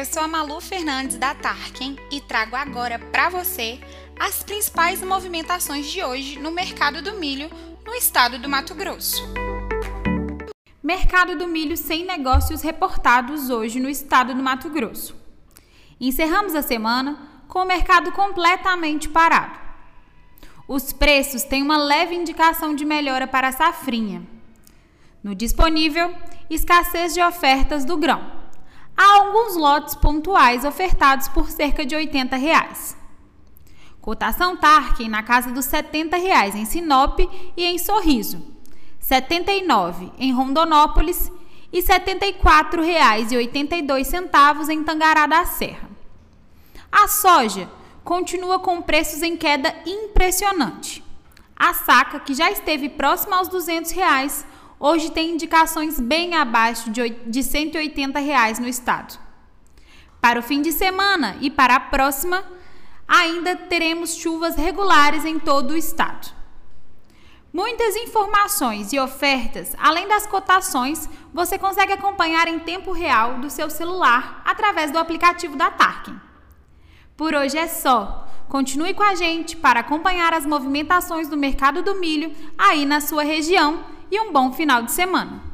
eu sou a Malu Fernandes da Tarkin e trago agora para você as principais movimentações de hoje no mercado do milho no estado do Mato Grosso. Mercado do milho sem negócios reportados hoje no estado do Mato Grosso. Encerramos a semana com o mercado completamente parado. Os preços têm uma leve indicação de melhora para a safrinha. No disponível, escassez de ofertas do grão há alguns lotes pontuais ofertados por cerca de 80 reais. Cotação Tarkin na casa dos 70 reais em Sinop e em Sorriso, R$ 79 em Rondonópolis e R$ 74,82 em Tangará da Serra. A soja continua com preços em queda impressionante. A saca, que já esteve próxima aos 200 reais, hoje tem indicações bem abaixo de 180 reais no estado. Para o fim de semana e para a próxima, ainda teremos chuvas regulares em todo o estado. Muitas informações e ofertas, além das cotações, você consegue acompanhar em tempo real do seu celular através do aplicativo da Tarkin. Por hoje é só. Continue com a gente para acompanhar as movimentações do mercado do milho aí na sua região e um bom final de semana.